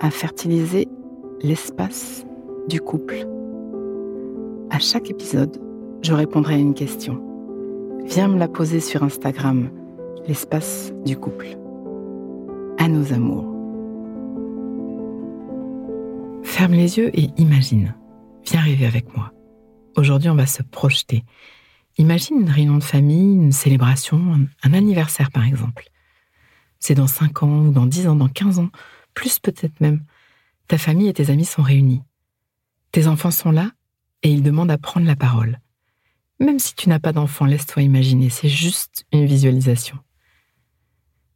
à fertiliser l'espace du couple. À chaque épisode, je répondrai à une question. Viens me la poser sur Instagram, l'espace du couple. À nos amours. Ferme les yeux et imagine. Viens rêver avec moi. Aujourd'hui, on va se projeter. Imagine une réunion de famille, une célébration, un anniversaire par exemple. C'est dans 5 ans ou dans 10 ans, dans 15 ans, plus peut-être même. Ta famille et tes amis sont réunis. Tes enfants sont là et ils demandent à prendre la parole. Même si tu n'as pas d'enfants, laisse-toi imaginer, c'est juste une visualisation.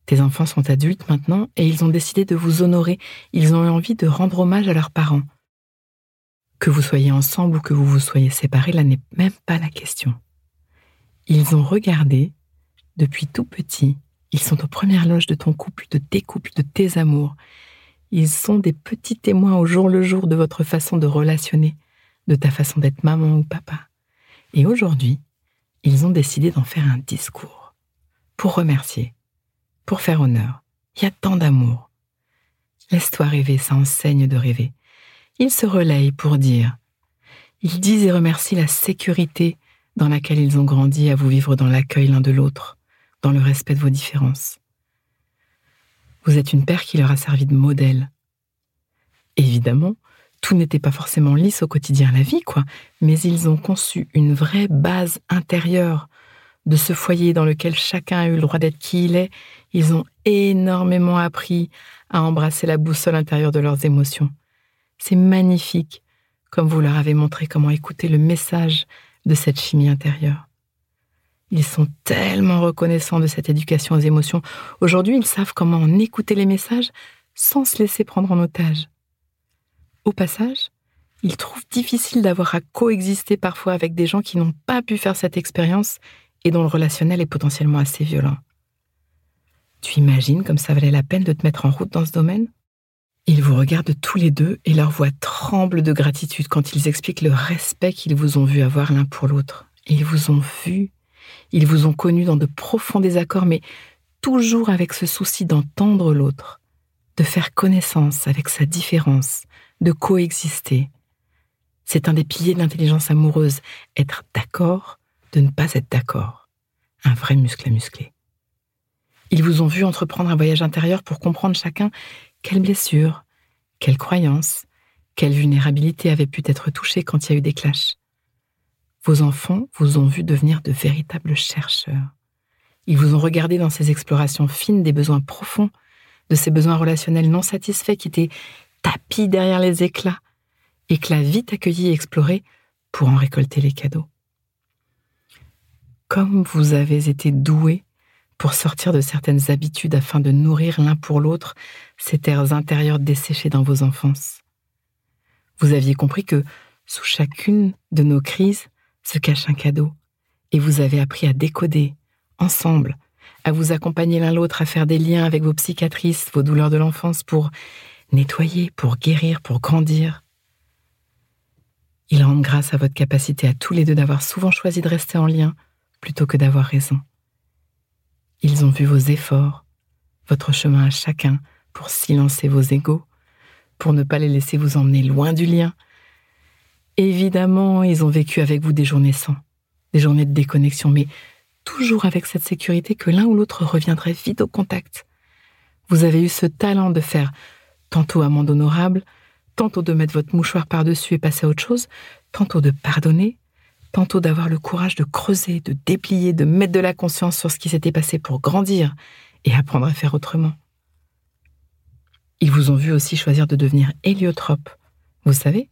Tes enfants sont adultes maintenant et ils ont décidé de vous honorer, ils ont eu envie de rendre hommage à leurs parents. Que vous soyez ensemble ou que vous vous soyez séparés, là n'est même pas la question. Ils ont regardé, depuis tout petit, ils sont aux premières loges de ton couple, de tes couples, de tes amours. Ils sont des petits témoins au jour le jour de votre façon de relationner, de ta façon d'être maman ou papa. Et aujourd'hui, ils ont décidé d'en faire un discours. Pour remercier, pour faire honneur. Il y a tant d'amour. Laisse-toi rêver, ça enseigne de rêver. Ils se relayent pour dire. Ils disent et remercient la sécurité dans laquelle ils ont grandi à vous vivre dans l'accueil l'un de l'autre, dans le respect de vos différences. Vous êtes une paire qui leur a servi de modèle. Évidemment, tout n'était pas forcément lisse au quotidien la vie, quoi, mais ils ont conçu une vraie base intérieure de ce foyer dans lequel chacun a eu le droit d'être qui il est. Ils ont énormément appris à embrasser la boussole intérieure de leurs émotions. C'est magnifique, comme vous leur avez montré comment écouter le message de cette chimie intérieure. Ils sont tellement reconnaissants de cette éducation aux émotions. Aujourd'hui, ils savent comment en écouter les messages sans se laisser prendre en otage. Au passage, ils trouvent difficile d'avoir à coexister parfois avec des gens qui n'ont pas pu faire cette expérience et dont le relationnel est potentiellement assez violent. Tu imagines comme ça valait la peine de te mettre en route dans ce domaine? Ils vous regardent tous les deux et leur voix tremble de gratitude quand ils expliquent le respect qu'ils vous ont vu avoir l'un pour l'autre. Ils vous ont vu ils vous ont connu dans de profonds désaccords, mais toujours avec ce souci d'entendre l'autre, de faire connaissance avec sa différence, de coexister. C'est un des piliers de l'intelligence amoureuse, être d'accord de ne pas être d'accord. Un vrai muscle à muscler. Ils vous ont vu entreprendre un voyage intérieur pour comprendre chacun quelle blessure, quelle croyance, quelle vulnérabilité avait pu être touchée quand il y a eu des clashs. Vos enfants vous ont vu devenir de véritables chercheurs. Ils vous ont regardé dans ces explorations fines des besoins profonds, de ces besoins relationnels non satisfaits qui étaient tapis derrière les éclats, éclats vite accueillis et explorés pour en récolter les cadeaux. Comme vous avez été doués pour sortir de certaines habitudes afin de nourrir l'un pour l'autre ces terres intérieures desséchées dans vos enfances. Vous aviez compris que sous chacune de nos crises, se cache un cadeau, et vous avez appris à décoder, ensemble, à vous accompagner l'un l'autre, à faire des liens avec vos psychiatrices, vos douleurs de l'enfance, pour nettoyer, pour guérir, pour grandir. Ils rendent grâce à votre capacité à tous les deux d'avoir souvent choisi de rester en lien plutôt que d'avoir raison. Ils ont vu vos efforts, votre chemin à chacun pour silencer vos égaux, pour ne pas les laisser vous emmener loin du lien, Évidemment, ils ont vécu avec vous des journées sans, des journées de déconnexion, mais toujours avec cette sécurité que l'un ou l'autre reviendrait vite au contact. Vous avez eu ce talent de faire tantôt amende honorable, tantôt de mettre votre mouchoir par-dessus et passer à autre chose, tantôt de pardonner, tantôt d'avoir le courage de creuser, de déplier, de mettre de la conscience sur ce qui s'était passé pour grandir et apprendre à faire autrement. Ils vous ont vu aussi choisir de devenir héliotrope. Vous savez,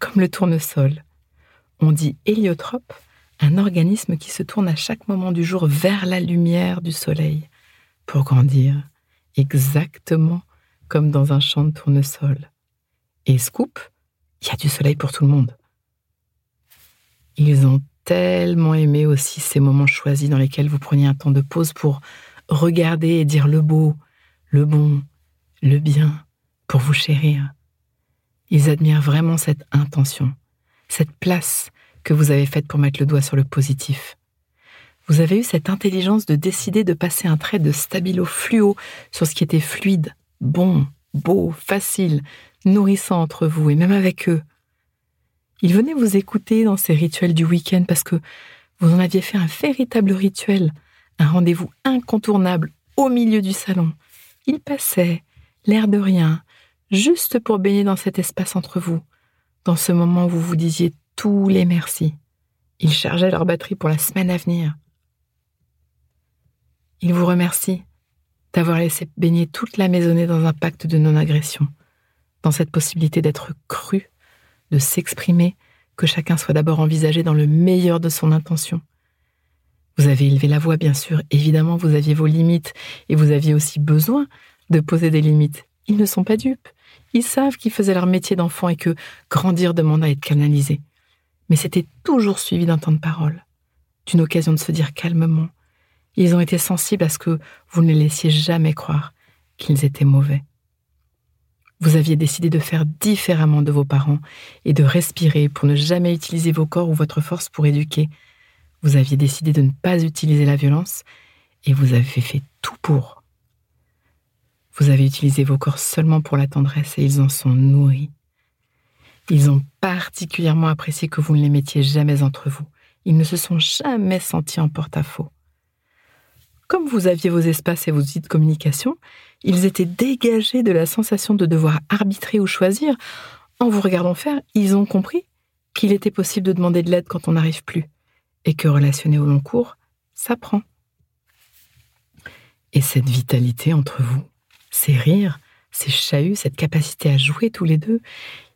comme le tournesol. On dit héliotrope, un organisme qui se tourne à chaque moment du jour vers la lumière du soleil pour grandir, exactement comme dans un champ de tournesol. Et scoop, il y a du soleil pour tout le monde. Ils ont tellement aimé aussi ces moments choisis dans lesquels vous preniez un temps de pause pour regarder et dire le beau, le bon, le bien, pour vous chérir. Ils admirent vraiment cette intention, cette place que vous avez faite pour mettre le doigt sur le positif. Vous avez eu cette intelligence de décider de passer un trait de stabilo fluo sur ce qui était fluide, bon, beau, facile, nourrissant entre vous et même avec eux. Ils venaient vous écouter dans ces rituels du week-end parce que vous en aviez fait un véritable rituel, un rendez-vous incontournable au milieu du salon. Ils passaient, l'air de rien, juste pour baigner dans cet espace entre vous, dans ce moment où vous vous disiez tous les merci. Ils chargeaient leur batterie pour la semaine à venir. Ils vous remercient d'avoir laissé baigner toute la maisonnée dans un pacte de non-agression, dans cette possibilité d'être cru, de s'exprimer, que chacun soit d'abord envisagé dans le meilleur de son intention. Vous avez élevé la voix, bien sûr, évidemment, vous aviez vos limites, et vous aviez aussi besoin de poser des limites. Ils ne sont pas dupes. Ils savent qu'ils faisaient leur métier d'enfant et que grandir demande à être canalisé. Mais c'était toujours suivi d'un temps de parole, d'une occasion de se dire calmement. Ils ont été sensibles à ce que vous ne les laissiez jamais croire qu'ils étaient mauvais. Vous aviez décidé de faire différemment de vos parents et de respirer pour ne jamais utiliser vos corps ou votre force pour éduquer. Vous aviez décidé de ne pas utiliser la violence et vous avez fait tout pour. Vous avez utilisé vos corps seulement pour la tendresse et ils en sont nourris. Ils ont particulièrement apprécié que vous ne les mettiez jamais entre vous. Ils ne se sont jamais sentis en porte-à-faux. Comme vous aviez vos espaces et vos outils de communication, ils étaient dégagés de la sensation de devoir arbitrer ou choisir. En vous regardant faire, ils ont compris qu'il était possible de demander de l'aide quand on n'arrive plus, et que relationner au long cours, ça prend. Et cette vitalité entre vous, ces rires, ces chahuts, cette capacité à jouer tous les deux,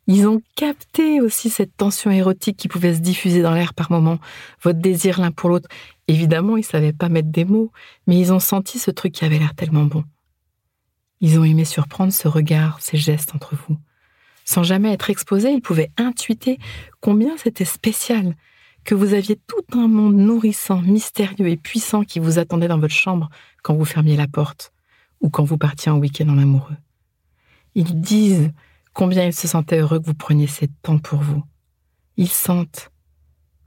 ils ont capté aussi cette tension érotique qui pouvait se diffuser dans l'air par moments, votre désir l'un pour l'autre. Évidemment, ils ne savaient pas mettre des mots, mais ils ont senti ce truc qui avait l'air tellement bon. Ils ont aimé surprendre ce regard, ces gestes entre vous. Sans jamais être exposés, ils pouvaient intuiter combien c'était spécial, que vous aviez tout un monde nourrissant, mystérieux et puissant qui vous attendait dans votre chambre quand vous fermiez la porte ou quand vous partiez en week-end en amoureux. Ils disent combien ils se sentaient heureux que vous preniez ces temps pour vous. Ils sentent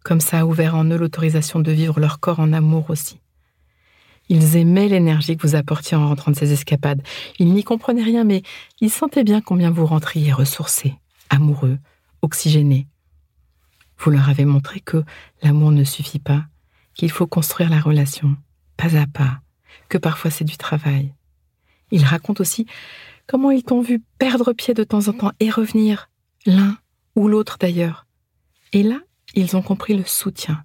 comme ça a ouvert en eux l'autorisation de vivre leur corps en amour aussi. Ils aimaient l'énergie que vous apportiez en rentrant de ces escapades. Ils n'y comprenaient rien, mais ils sentaient bien combien vous rentriez ressourcés, amoureux, oxygénés. Vous leur avez montré que l'amour ne suffit pas, qu'il faut construire la relation, pas à pas, que parfois c'est du travail, il raconte aussi comment ils t'ont vu perdre pied de temps en temps et revenir, l'un ou l'autre d'ailleurs. Et là, ils ont compris le soutien.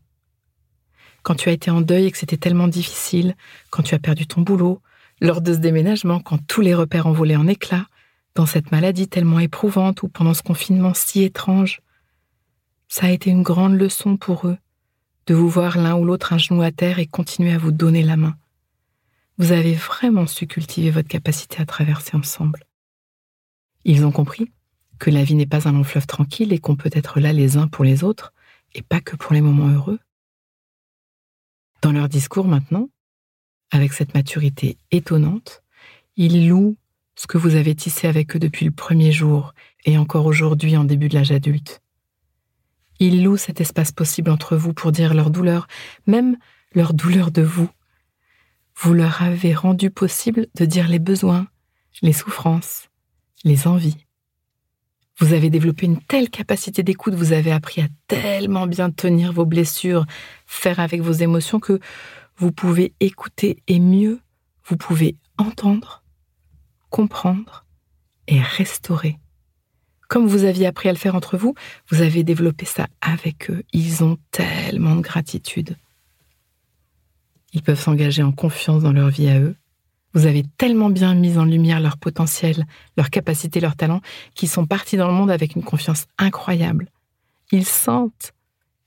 Quand tu as été en deuil et que c'était tellement difficile, quand tu as perdu ton boulot, lors de ce déménagement, quand tous les repères ont volé en éclats, dans cette maladie tellement éprouvante ou pendant ce confinement si étrange, ça a été une grande leçon pour eux de vous voir l'un ou l'autre un genou à terre et continuer à vous donner la main vous avez vraiment su cultiver votre capacité à traverser ensemble. Ils ont compris que la vie n'est pas un long fleuve tranquille et qu'on peut être là les uns pour les autres et pas que pour les moments heureux. Dans leur discours maintenant, avec cette maturité étonnante, ils louent ce que vous avez tissé avec eux depuis le premier jour et encore aujourd'hui en début de l'âge adulte. Ils louent cet espace possible entre vous pour dire leur douleur, même leur douleur de vous, vous leur avez rendu possible de dire les besoins, les souffrances, les envies. Vous avez développé une telle capacité d'écoute, vous avez appris à tellement bien tenir vos blessures, faire avec vos émotions que vous pouvez écouter et mieux, vous pouvez entendre, comprendre et restaurer. Comme vous aviez appris à le faire entre vous, vous avez développé ça avec eux. Ils ont tellement de gratitude. Ils peuvent s'engager en confiance dans leur vie à eux. Vous avez tellement bien mis en lumière leur potentiel, leur capacité, leur talent, qu'ils sont partis dans le monde avec une confiance incroyable. Ils sentent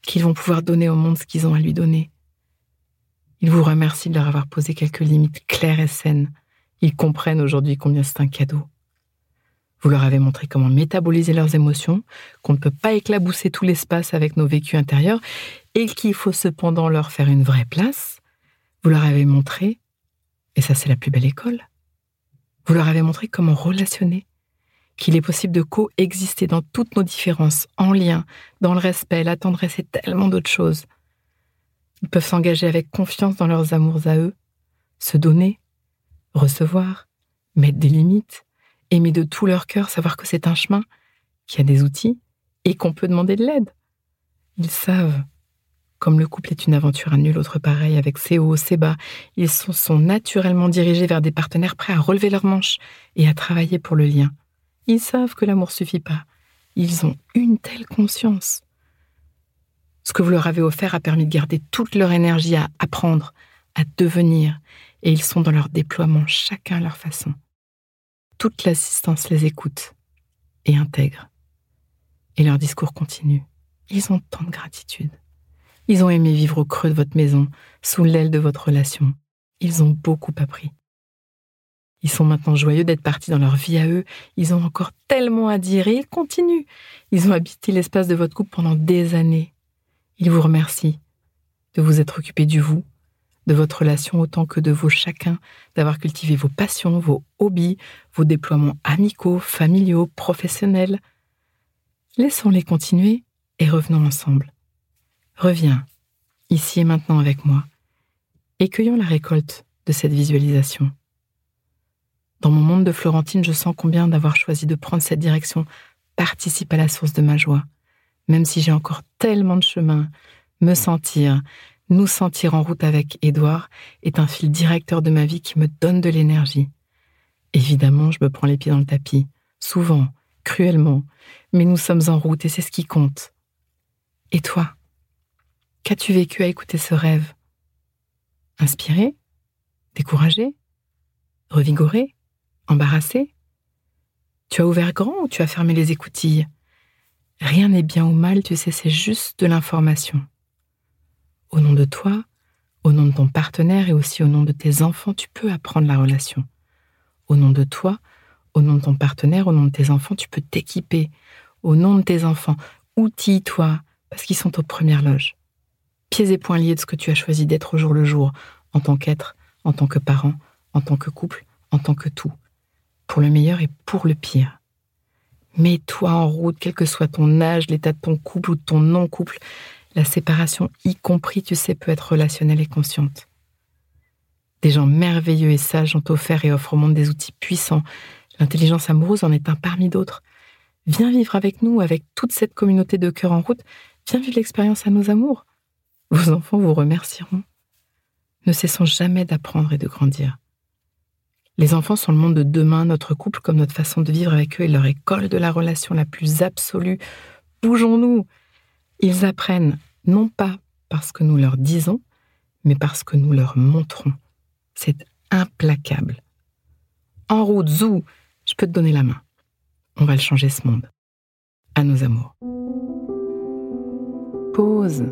qu'ils vont pouvoir donner au monde ce qu'ils ont à lui donner. Ils vous remercient de leur avoir posé quelques limites claires et saines. Ils comprennent aujourd'hui combien c'est un cadeau. Vous leur avez montré comment métaboliser leurs émotions, qu'on ne peut pas éclabousser tout l'espace avec nos vécus intérieurs et qu'il faut cependant leur faire une vraie place. Vous leur avez montré, et ça c'est la plus belle école, vous leur avez montré comment relationner, qu'il est possible de coexister dans toutes nos différences, en lien, dans le respect, la tendresse et tellement d'autres choses. Ils peuvent s'engager avec confiance dans leurs amours à eux, se donner, recevoir, mettre des limites, aimer de tout leur cœur, savoir que c'est un chemin, qu'il y a des outils et qu'on peut demander de l'aide. Ils savent comme le couple est une aventure à nul autre pareil, avec ses hauts, ses bas, ils sont, sont naturellement dirigés vers des partenaires prêts à relever leurs manches et à travailler pour le lien. Ils savent que l'amour suffit pas. Ils ont une telle conscience. Ce que vous leur avez offert a permis de garder toute leur énergie à apprendre, à devenir, et ils sont dans leur déploiement chacun à leur façon. Toute l'assistance les écoute et intègre. Et leur discours continue. Ils ont tant de gratitude. Ils ont aimé vivre au creux de votre maison, sous l'aile de votre relation. Ils ont beaucoup appris. Ils sont maintenant joyeux d'être partis dans leur vie à eux. Ils ont encore tellement à dire et ils continuent. Ils ont habité l'espace de votre couple pendant des années. Ils vous remercient de vous être occupé du vous, de votre relation autant que de vos chacun, d'avoir cultivé vos passions, vos hobbies, vos déploiements amicaux, familiaux, professionnels. Laissons-les continuer et revenons ensemble. Reviens, ici et maintenant avec moi, et cueillons la récolte de cette visualisation. Dans mon monde de Florentine, je sens combien d'avoir choisi de prendre cette direction participe à la source de ma joie, même si j'ai encore tellement de chemin. Me sentir, nous sentir en route avec Édouard est un fil directeur de ma vie qui me donne de l'énergie. Évidemment, je me prends les pieds dans le tapis, souvent, cruellement, mais nous sommes en route et c'est ce qui compte. Et toi? Qu'as-tu vécu à écouter ce rêve? Inspiré? Découragé? Revigoré? Embarrassé? Tu as ouvert grand ou tu as fermé les écoutilles? Rien n'est bien ou mal, tu sais, c'est juste de l'information. Au nom de toi, au nom de ton partenaire et aussi au nom de tes enfants, tu peux apprendre la relation. Au nom de toi, au nom de ton partenaire, au nom de tes enfants, tu peux t'équiper. Au nom de tes enfants, outille-toi, parce qu'ils sont aux premières loges pieds et poings liés de ce que tu as choisi d'être au jour le jour, en tant qu'être, en tant que parent, en tant que couple, en tant que tout, pour le meilleur et pour le pire. Mets-toi en route, quel que soit ton âge, l'état de ton couple ou de ton non-couple. La séparation, y compris, tu sais, peut être relationnelle et consciente. Des gens merveilleux et sages ont offert et offrent au monde des outils puissants. L'intelligence amoureuse en est un parmi d'autres. Viens vivre avec nous, avec toute cette communauté de cœur en route. Viens vivre l'expérience à nos amours. Vos enfants vous remercieront. Ne cessons jamais d'apprendre et de grandir. Les enfants sont le monde de demain, notre couple comme notre façon de vivre avec eux est leur école de la relation la plus absolue. Bougeons-nous. Ils apprennent non pas parce que nous leur disons, mais parce que nous leur montrons. C'est implacable. En route, zou, je peux te donner la main. On va le changer ce monde. À nos amours. Pause.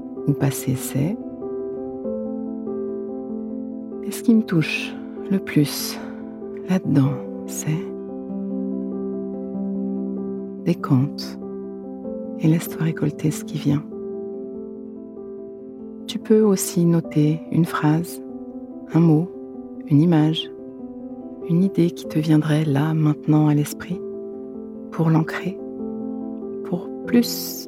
ou passé c'est. Et ce qui me touche le plus là-dedans, c'est décompte et laisse-toi récolter ce qui vient. Tu peux aussi noter une phrase, un mot, une image, une idée qui te viendrait là, maintenant à l'esprit, pour l'ancrer plus